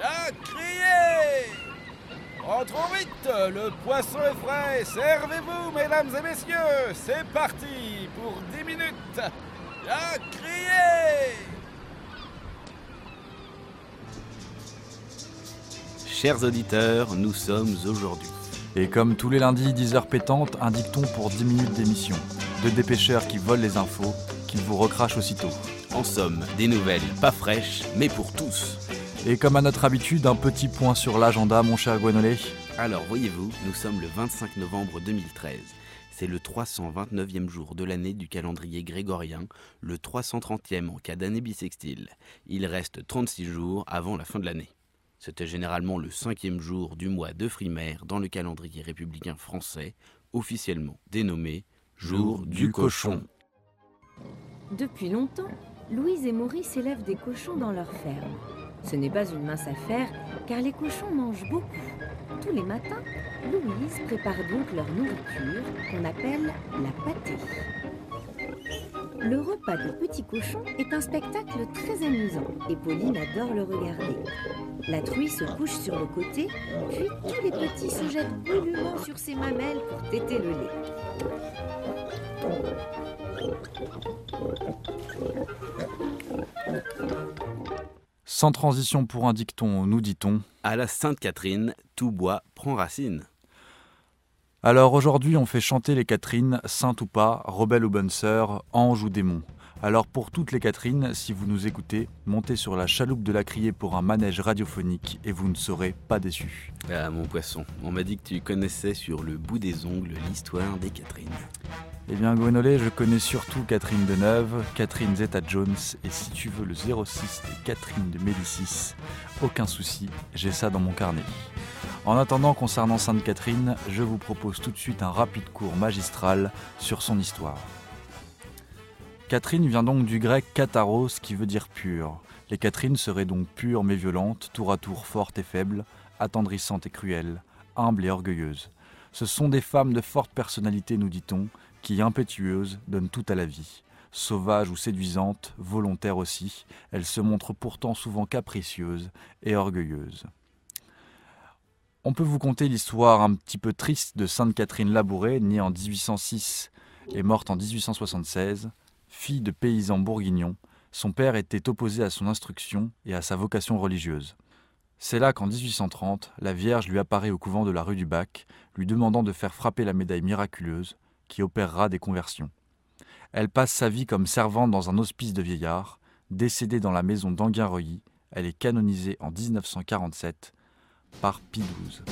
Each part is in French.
La criée Rentrons vite, le poisson est frais, servez-vous mesdames et messieurs, c'est parti pour 10 minutes. La criée Chers auditeurs, nous sommes aujourd'hui. Et comme tous les lundis, 10h pétantes, un dicton pour 10 minutes d'émission. Deux dépêcheurs qui volent les infos, qu'ils vous recrachent aussitôt. En somme, des nouvelles pas fraîches, mais pour tous. Et comme à notre habitude, un petit point sur l'agenda, mon cher Gwenolet. Alors, voyez-vous, nous sommes le 25 novembre 2013. C'est le 329e jour de l'année du calendrier grégorien, le 330e en cas d'année bissextile. Il reste 36 jours avant la fin de l'année. C'était généralement le cinquième jour du mois de frimaire dans le calendrier républicain français, officiellement dénommé Jour du cochon. Depuis longtemps, Louise et Maurice élèvent des cochons dans leur ferme. Ce n'est pas une mince affaire, car les cochons mangent beaucoup. Tous les matins, Louise prépare donc leur nourriture, qu'on appelle la pâtée. Le repas des petits cochons est un spectacle très amusant et Pauline adore le regarder. La truie se couche sur le côté, puis tous les petits se jettent goulûment sur ses mamelles pour téter le lait. Sans transition pour un dicton, nous dit-on. À la Sainte-Catherine, tout bois prend racine. Alors aujourd'hui, on fait chanter les Catherines, sainte ou pas, rebelle ou bonne sœur, ange ou démon. Alors pour toutes les Catherines, si vous nous écoutez, montez sur la chaloupe de la criée pour un manège radiophonique et vous ne serez pas déçus. Ah mon poisson, on m'a dit que tu connaissais sur le bout des ongles l'histoire des Catherines. Eh bien Gwenolet, je connais surtout Catherine Deneuve, Catherine Zeta-Jones et si tu veux le 06 des Catherine de Médicis, aucun souci, j'ai ça dans mon carnet. En attendant, concernant Sainte Catherine, je vous propose tout de suite un rapide cours magistral sur son histoire. Catherine vient donc du grec katharos qui veut dire pure. Les Catherines seraient donc pures mais violentes, tour à tour fortes et faibles, attendrissantes et cruelles, humbles et orgueilleuses. Ce sont des femmes de forte personnalité, nous dit-on, qui, impétueuses, donnent tout à la vie. Sauvages ou séduisantes, volontaires aussi, elles se montrent pourtant souvent capricieuses et orgueilleuses. On peut vous conter l'histoire un petit peu triste de Sainte Catherine Labouré, née en 1806 et morte en 1876. Fille de paysans bourguignons, son père était opposé à son instruction et à sa vocation religieuse. C'est là qu'en 1830, la Vierge lui apparaît au couvent de la rue du Bac, lui demandant de faire frapper la médaille miraculeuse qui opérera des conversions. Elle passe sa vie comme servante dans un hospice de vieillards. Décédée dans la maison d'Anguin-Reuilly, elle est canonisée en 1947 par Pie XII.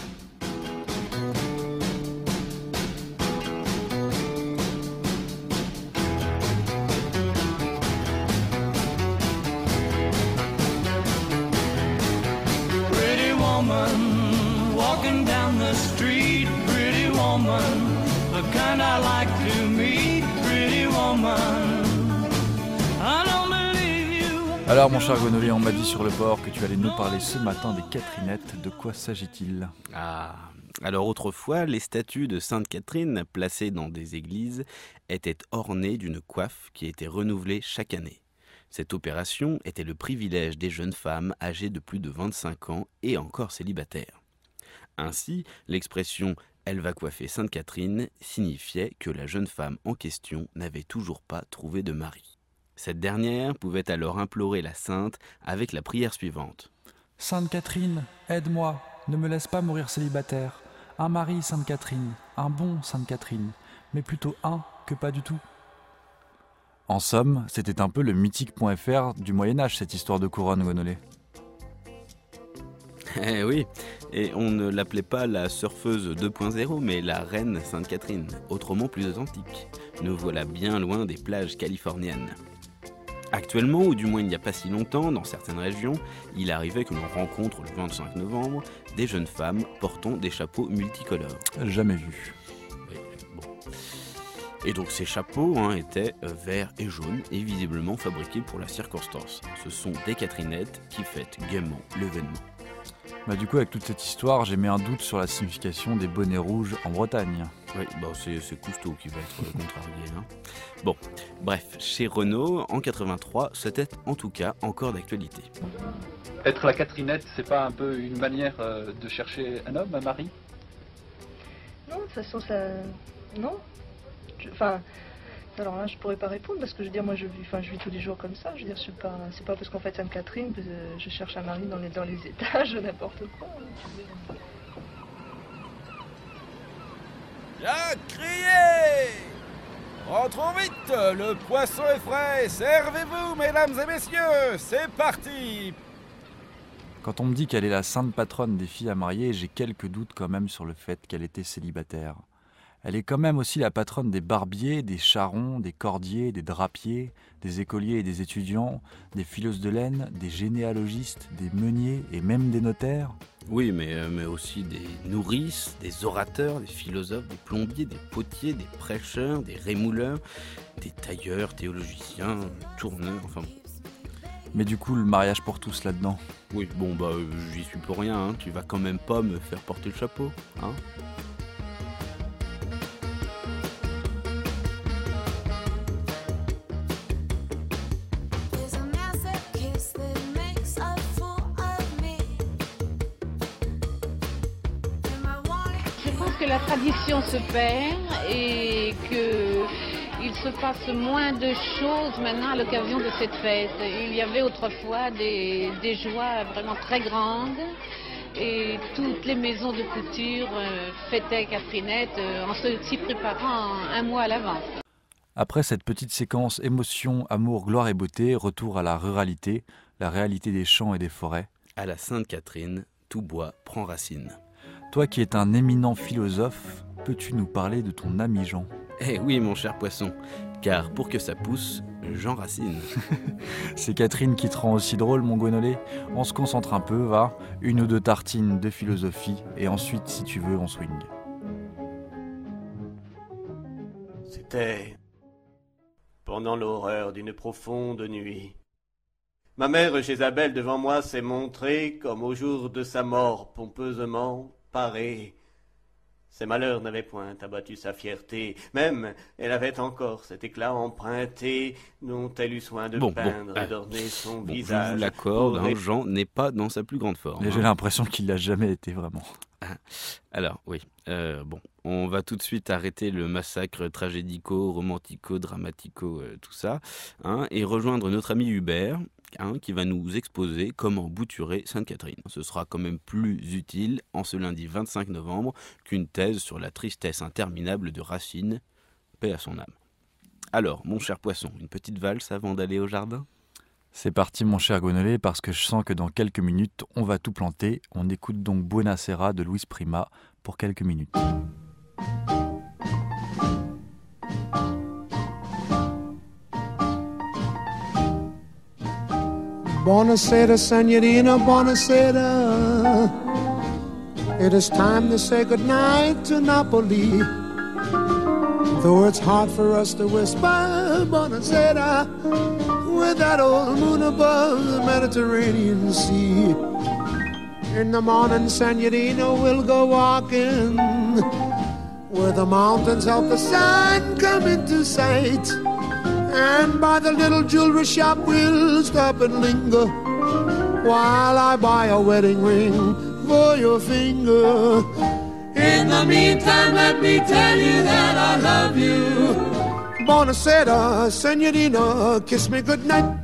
Pretty woman walking down the street. Pretty woman, the kind I like to meet. Pretty woman, I don't believe you. Alors mon cher Gonolier, on m'a dit sur le bord que tu allais nous parler ce matin des Catherinettes. De quoi s'agit-il? Ah, alors autrefois, les statues de Sainte Catherine, placées dans des églises, étaient ornées d'une coiffe qui était renouvelée chaque année. Cette opération était le privilège des jeunes femmes âgées de plus de 25 ans et encore célibataires. Ainsi, l'expression Elle va coiffer Sainte Catherine signifiait que la jeune femme en question n'avait toujours pas trouvé de mari. Cette dernière pouvait alors implorer la sainte avec la prière suivante. Sainte Catherine, aide-moi, ne me laisse pas mourir célibataire. Un mari, Sainte Catherine, un bon Sainte Catherine, mais plutôt un que pas du tout. En somme, c'était un peu le mythique.fr du Moyen-Âge, cette histoire de couronne, Gonolé. Eh oui, et on ne l'appelait pas la surfeuse 2.0, mais la reine Sainte-Catherine, autrement plus authentique. Nous voilà bien loin des plages californiennes. Actuellement, ou du moins il n'y a pas si longtemps, dans certaines régions, il arrivait que l'on rencontre le 25 novembre des jeunes femmes portant des chapeaux multicolores. Jamais vu. Oui, bon. Et donc ces chapeaux hein, étaient verts et jaunes et visiblement fabriqués pour la circonstance. Ce sont des Catherinettes qui fêtent gaiement l'événement. Bah du coup, avec toute cette histoire, j'ai mis un doute sur la signification des bonnets rouges en Bretagne. Oui, bah c'est, Cousteau qui va être euh, contrarié. hein. Bon, bref, chez Renault, en 83, c'était en tout cas encore d'actualité. Être la Catherinette, c'est pas un peu une manière euh, de chercher un homme, un mari? Non, de toute façon, ça. Non. Je- Enfin. Alors là, je pourrais pas répondre parce que je veux dire, moi, je vis, enfin, je vis tous les jours comme ça. Je veux dire, suis pas, c'est pas parce qu'on fait Sainte-Catherine que euh, je cherche un mari dans les, dans les étages, n'importe quoi. Bien crié Rentrons vite, le poisson est frais, servez-vous mesdames et messieurs, c'est parti Quand on me dit qu'elle est la sainte patronne des filles à marier, j'ai quelques doutes quand même sur le fait qu'elle était célibataire. Elle est quand même aussi la patronne des barbiers, des charrons, des cordiers, des drapiers, des écoliers et des étudiants, des fileuses de laine, des généalogistes, des meuniers et même des notaires. Oui, mais, euh, mais aussi des nourrices, des orateurs, des philosophes, des plombiers, des potiers, des prêcheurs, des rémouleurs, des tailleurs, théologiciens, tourneurs, enfin. Mais du coup, le mariage pour tous là-dedans. Oui, bon bah euh, j'y suis pour rien, hein. tu vas quand même pas me faire porter le chapeau, hein tradition se perd et que il se passe moins de choses maintenant à l'occasion de cette fête. Il y avait autrefois des, des joies vraiment très grandes et toutes les maisons de couture euh, fêtaient Catherinette euh, en se- s'y préparant un mois à l'avance. Après cette petite séquence émotion, amour, gloire et beauté, retour à la ruralité, la réalité des champs et des forêts. À la Sainte-Catherine, tout bois prend racine. Toi qui es un éminent philosophe, peux-tu nous parler de ton ami Jean? Eh oui mon cher poisson, car pour que ça pousse, Jean Racine. C'est Catherine qui te rend aussi drôle, mon gonolé On se concentre un peu, va Une ou deux tartines de philosophie, et ensuite, si tu veux, on swing. C'était pendant l'horreur d'une profonde nuit. Ma mère Jézabel devant moi s'est montrée comme au jour de sa mort pompeusement parée. Ses malheurs n'avaient point abattu sa fierté, même elle avait encore cet éclat emprunté dont elle eut soin de Bon, peindre ah, et d'orner son Bon, je visage. vous l'accorde, hein, Jean n'est pas dans sa plus grande forme. Mais j'ai hein. l'impression qu'il l'a jamais été vraiment. Alors, oui. euh, bon, on va tout de suite arrêter le massacre tragédico, romantico, dramatico, euh, tout ça, hein, et rejoindre notre ami Hubert, qui va nous exposer comment bouturer Sainte-Catherine. Ce sera quand même plus utile en ce lundi 25 novembre qu'une thèse sur la tristesse interminable de Racine, paix à son âme. Alors, mon cher poisson, une petite valse avant d'aller au jardin? C'est parti, mon cher gonolé, parce que je sens que dans quelques minutes, on va tout planter. On écoute donc Buena Sera de Luis Prima pour quelques minutes. Buonasera, Senorina, buonasera. It is time to say goodnight to Napoli. Though it's hard for us to whisper, buonasera, with that old moon above the Mediterranean Sea. In the morning, Senorina, we'll go walking where the mountains help the sun come into sight. And by the little jewelry shop we'll stop and linger While I buy a wedding ring for your finger. In the meantime let me tell you that I love you. Buonasera, senorina, kiss me goodnight.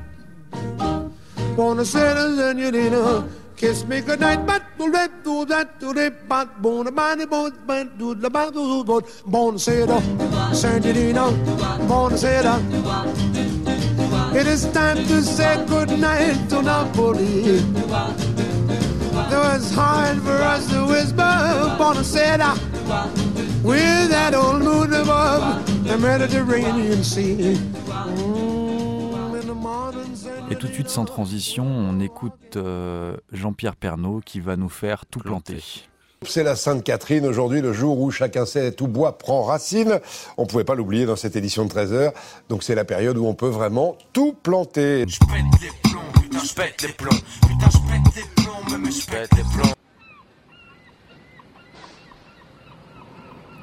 Buonasera, senorina, kiss me goodnight But do that, do that, do that, but Buonasera, but do the but do but Buonasera, senorina, Buonasera It is time to say goodnight to Napoli. Though it's hard for us to whisper Buonasera With that old moon above the Mediterranean Sea Et tout de suite, sans transition, on écoute euh, Jean-Pierre Pernaud qui va nous faire tout planter. C'est la Sainte Catherine aujourd'hui, le jour où chacun sait tout bois prend racine. On ne pouvait pas l'oublier dans cette édition de 13h. Donc c'est la période où on peut vraiment tout planter. Je pète les plombs, putain, je pète les plombs. Putain, je pète des plombs, même je pète des plombs.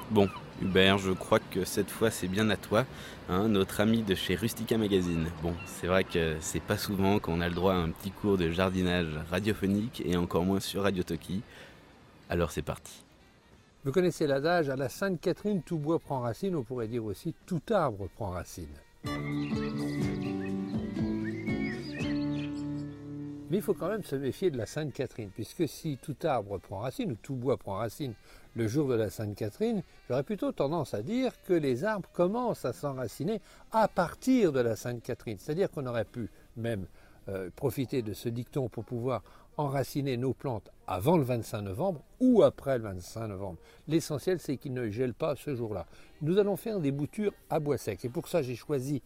Bon, Hubert, je crois que cette fois c'est bien à toi, hein, notre ami de chez Rustica Magazine. Bon, c'est vrai que c'est pas souvent qu'on a le droit à un petit cours de jardinage radiophonique et encore moins sur Radio Toki. Alors c'est parti. Vous connaissez l'adage à la Sainte-Catherine, tout bois prend racine, on pourrait dire aussi tout arbre prend racine. Mais il faut quand même se méfier de la Sainte-Catherine, puisque si tout arbre prend racine, ou tout bois prend racine le jour de la Sainte-Catherine, j'aurais plutôt tendance à dire que les arbres commencent à s'enraciner à partir de la Sainte-Catherine. C'est-à-dire qu'on aurait pu même euh, profiter de ce dicton pour pouvoir enraciner nos plantes avant le 25 novembre ou après le 25 novembre. L'essentiel, c'est qu'ils ne gèlent pas ce jour-là. Nous allons faire des boutures à bois sec. Et pour ça, j'ai choisi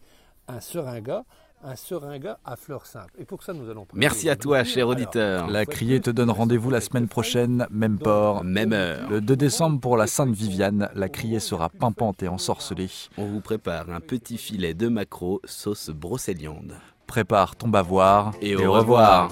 un seringa, un seringa à fleurs simples. Et pour ça, nous allons Merci à toi, cher Alors, auditeur. La criée te donne rendez-vous la semaine prochaine, même port, Même heure. Le 2 décembre pour la Sainte Viviane, la criée sera pimpante et ensorcelée. On vous prépare un petit filet de maquereau sauce brocéliande. Prépare ton bavoir Et au revoir.